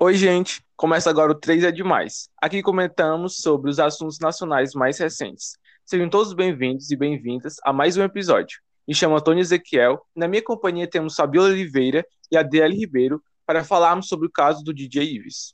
Oi, gente! Começa agora o 3 é Demais. Aqui comentamos sobre os assuntos nacionais mais recentes. Sejam todos bem-vindos e bem-vindas a mais um episódio. Me chamo Antônio Ezequiel e na minha companhia temos Fabiola Oliveira e Adriele Ribeiro para falarmos sobre o caso do DJ Ives.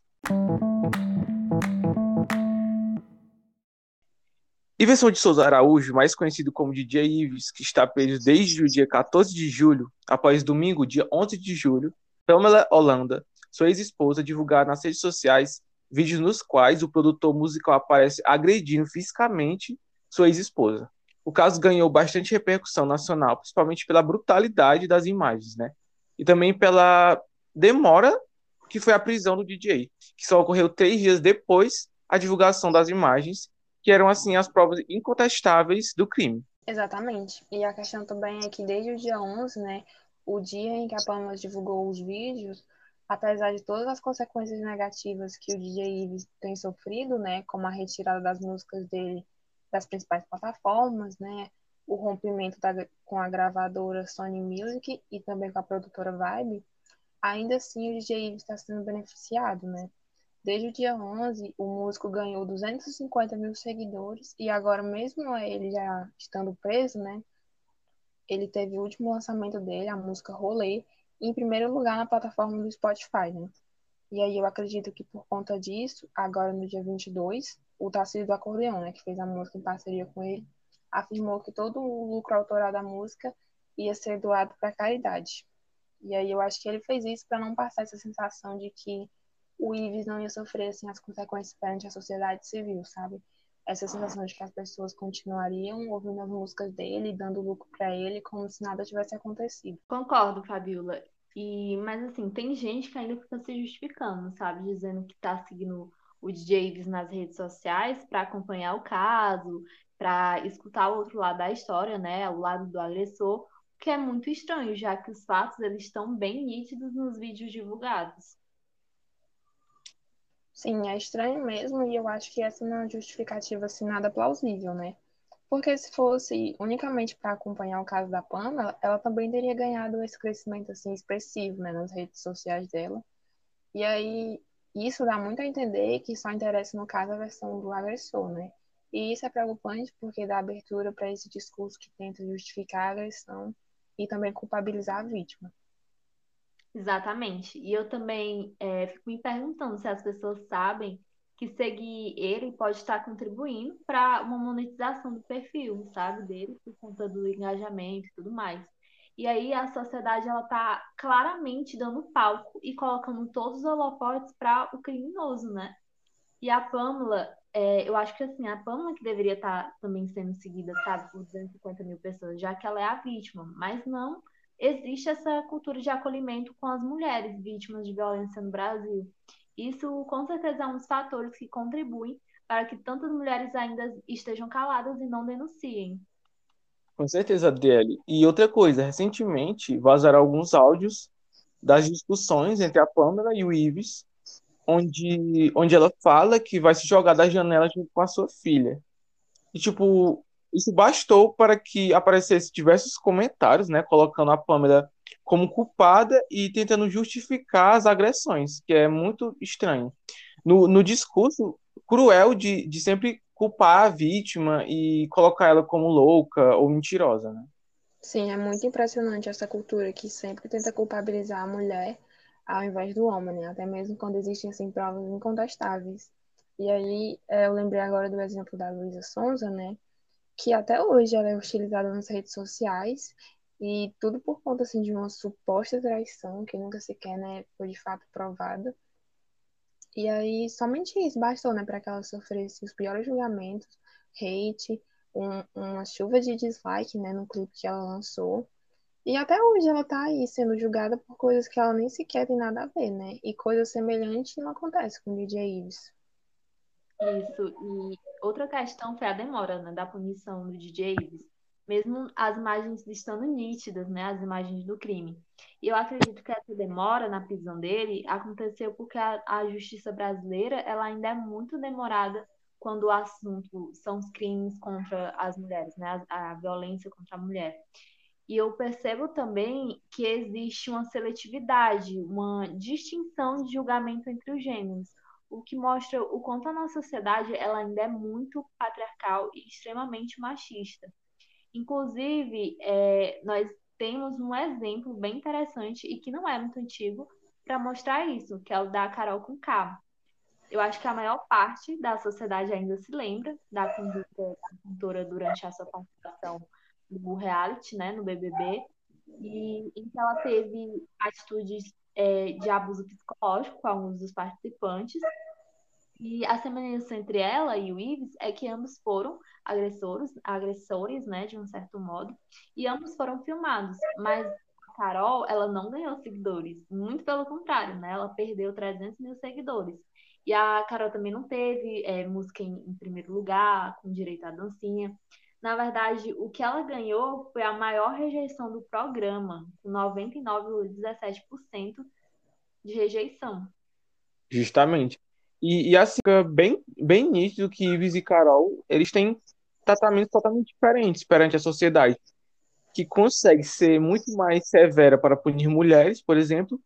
Iverson de Souza Araújo, mais conhecido como DJ Ives, que está preso desde o dia 14 de julho, após domingo, dia 11 de julho, Pamela Holanda, sua ex-esposa, divulgaram nas redes sociais vídeos nos quais o produtor musical aparece agredindo fisicamente sua ex-esposa. O caso ganhou bastante repercussão nacional, principalmente pela brutalidade das imagens, né? E também pela demora que foi a prisão do DJ, que só ocorreu três dias depois a divulgação das imagens, que eram assim as provas incontestáveis do crime. Exatamente. E a questão também é que desde o dia 11, né, o dia em que a Palmas divulgou os vídeos, apesar de todas as consequências negativas que o DJ Ives tem sofrido, né, como a retirada das músicas dele das principais plataformas, né, o rompimento da, com a gravadora Sony Music e também com a produtora Vibe, ainda assim o DJ Ives está sendo beneficiado, né? Desde o dia 11, o músico ganhou 250 mil seguidores e agora, mesmo ele já estando preso, né? Ele teve o último lançamento dele, a música Rolê, em primeiro lugar na plataforma do Spotify, né? E aí eu acredito que por conta disso, agora no dia 22, o Tarcísio do Acordeão, né, que fez a música em parceria com ele, afirmou que todo o lucro autoral da música ia ser doado para caridade. E aí eu acho que ele fez isso para não passar essa sensação de que o Ives não ia sofrer assim as consequências perante a sociedade civil, sabe? Essa sensação de que as pessoas continuariam ouvindo as músicas dele, dando lucro para ele, como se nada tivesse acontecido. Concordo, Fabiola. E, mas assim, tem gente que ainda fica se justificando, sabe? Dizendo que tá seguindo o DJ Ives nas redes sociais para acompanhar o caso, para escutar o outro lado da história, né? O lado do agressor, que é muito estranho, já que os fatos eles estão bem nítidos nos vídeos divulgados. Sim, é estranho mesmo, e eu acho que essa não é uma justificativa assim nada plausível, né? Porque se fosse unicamente para acompanhar o caso da Pamela, ela também teria ganhado esse crescimento assim expressivo, né, nas redes sociais dela. E aí isso dá muito a entender que só interessa no caso a versão do agressor, né? E isso é preocupante porque dá abertura para esse discurso que tenta justificar a agressão e também culpabilizar a vítima. Exatamente. E eu também é, fico me perguntando se as pessoas sabem que seguir ele pode estar contribuindo para uma monetização do perfil, sabe, dele, por conta do engajamento e tudo mais. E aí a sociedade ela tá claramente dando palco e colocando todos os holofotes para o criminoso, né? E a Pamela, é, eu acho que assim, a Pamela que deveria estar tá também sendo seguida, sabe, por 250 mil pessoas, já que ela é a vítima, mas não existe essa cultura de acolhimento com as mulheres vítimas de violência no Brasil. Isso, com certeza, é um dos fatores que contribuem para que tantas mulheres ainda estejam caladas e não denunciem. Com certeza, Adele. E outra coisa, recentemente vazaram alguns áudios das discussões entre a Pamela e o Ives, onde, onde ela fala que vai se jogar da janela junto com a sua filha. E, tipo, isso bastou para que aparecesse diversos comentários, né, colocando a Pamela como culpada e tentando justificar as agressões, que é muito estranho. No, no discurso cruel de, de sempre culpar a vítima e colocar ela como louca ou mentirosa, né? Sim, é muito impressionante essa cultura que sempre tenta culpabilizar a mulher ao invés do homem, né? Até mesmo quando existem assim, provas incontestáveis. E aí é, eu lembrei agora do exemplo da Luísa Sonza, né? Que até hoje ela é utilizada nas redes sociais e tudo por conta assim, de uma suposta traição que nunca sequer né, foi de fato provada. E aí, somente isso bastou, né, para que ela sofresse os piores julgamentos, hate, um, uma chuva de dislike, né, no clipe que ela lançou. E até hoje ela tá aí sendo julgada por coisas que ela nem sequer tem nada a ver, né? E coisas semelhantes não acontecem com o DJ Ives. Isso. E outra questão foi a demora, né, da punição do DJ Ives mesmo as imagens estando nítidas, né, as imagens do crime. E eu acredito que essa demora na prisão dele aconteceu porque a, a justiça brasileira ela ainda é muito demorada quando o assunto são os crimes contra as mulheres, né, a, a violência contra a mulher. E eu percebo também que existe uma seletividade, uma distinção de julgamento entre os gêneros, o que mostra o quanto a nossa sociedade ela ainda é muito patriarcal e extremamente machista. Inclusive, é, nós temos um exemplo bem interessante e que não é muito antigo para mostrar isso, que é o da Carol com K. Eu acho que a maior parte da sociedade ainda se lembra da conduta da cantora durante a sua participação no reality, né, no BBB, e em que ela teve atitudes é, de abuso psicológico com alguns dos participantes. E a semelhança entre ela e o Ives é que ambos foram agressores, agressores, né, de um certo modo, e ambos foram filmados, mas a Carol, ela não ganhou seguidores, muito pelo contrário, né, ela perdeu 300 mil seguidores. E a Carol também não teve é, música em, em primeiro lugar, com direito à dancinha. Na verdade, o que ela ganhou foi a maior rejeição do programa, com 99,17% de rejeição. Justamente. E, e assim, fica bem, bem nítido que Ives e Carol, eles têm tratamentos totalmente diferentes perante a sociedade, que consegue ser muito mais severa para punir mulheres, por exemplo,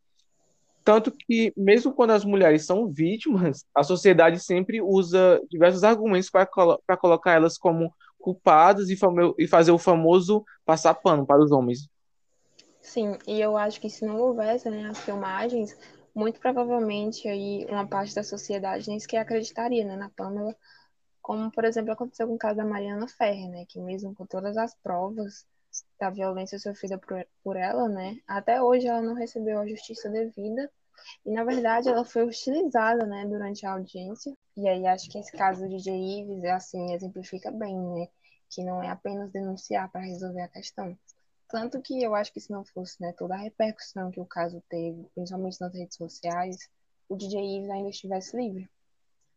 tanto que, mesmo quando as mulheres são vítimas, a sociedade sempre usa diversos argumentos para colo colocar elas como culpadas e, e fazer o famoso passar pano para os homens. Sim, e eu acho que se não houvesse né, as filmagens, muito provavelmente aí uma parte da sociedade nem sequer acreditaria né, na Pamela, como por exemplo aconteceu com o caso da Mariana Ferrer, né, que mesmo com todas as provas da violência sofrida por, por ela, né, até hoje ela não recebeu a justiça devida e na verdade ela foi hostilizada, né, durante a audiência. E aí acho que esse caso do DJ Ives assim exemplifica bem, né, que não é apenas denunciar para resolver a questão. Tanto que eu acho que se não fosse né, toda a repercussão que o caso teve, principalmente nas redes sociais, o DJ Ives ainda estivesse livre.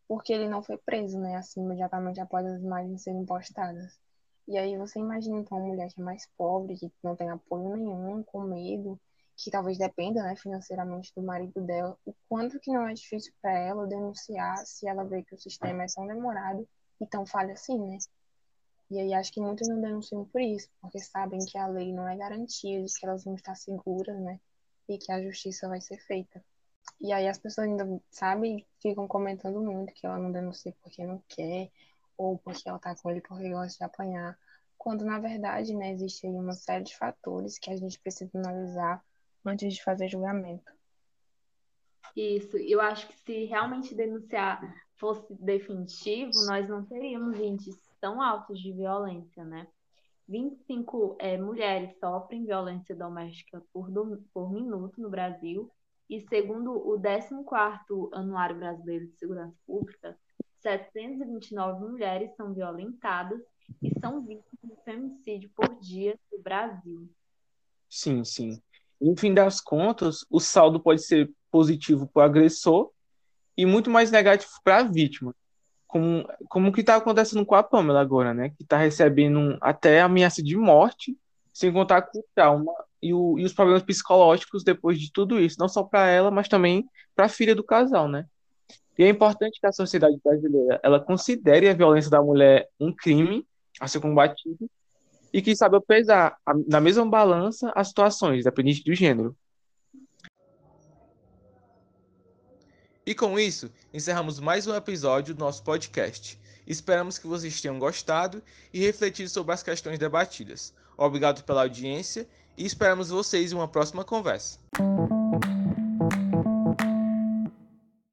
Porque ele não foi preso, né, assim, imediatamente após as imagens serem postadas. E aí você imagina então uma mulher que é mais pobre, que não tem apoio nenhum, com medo, que talvez dependa, né, financeiramente do marido dela, o quanto que não é difícil para ela denunciar se ela vê que o sistema é tão demorado e tão falha assim, né? E aí acho que muitos não denunciam por isso, porque sabem que a lei não é garantia de que elas vão estar seguras, né? E que a justiça vai ser feita. E aí as pessoas ainda, sabe, ficam comentando muito que ela não denuncia porque não quer, ou porque ela tá com ele porque gosta de apanhar. Quando, na verdade, né, existe aí uma série de fatores que a gente precisa analisar antes de fazer julgamento. Isso, eu acho que se realmente denunciar fosse definitivo, nós não teríamos índices tão altos de violência, né? 25 é, mulheres sofrem violência doméstica por, por minuto no Brasil, e segundo o 14º Anuário Brasileiro de Segurança Pública, 729 mulheres são violentadas e são vítimas de feminicídio por dia no Brasil. Sim, sim. No fim das contas, o saldo pode ser positivo para o agressor e muito mais negativo para a vítima como, como que está acontecendo com a Pamela agora, né? Que está recebendo até ameaça de morte, sem contar com o trauma e, o, e os problemas psicológicos depois de tudo isso, não só para ela, mas também para a filha do casal, né? E é importante que a sociedade brasileira ela considere a violência da mulher um crime a ser combatido e que saiba pesar na mesma balança as situações, dependente do gênero. E com isso, encerramos mais um episódio do nosso podcast. Esperamos que vocês tenham gostado e refletido sobre as questões debatidas. Obrigado pela audiência e esperamos vocês em uma próxima conversa.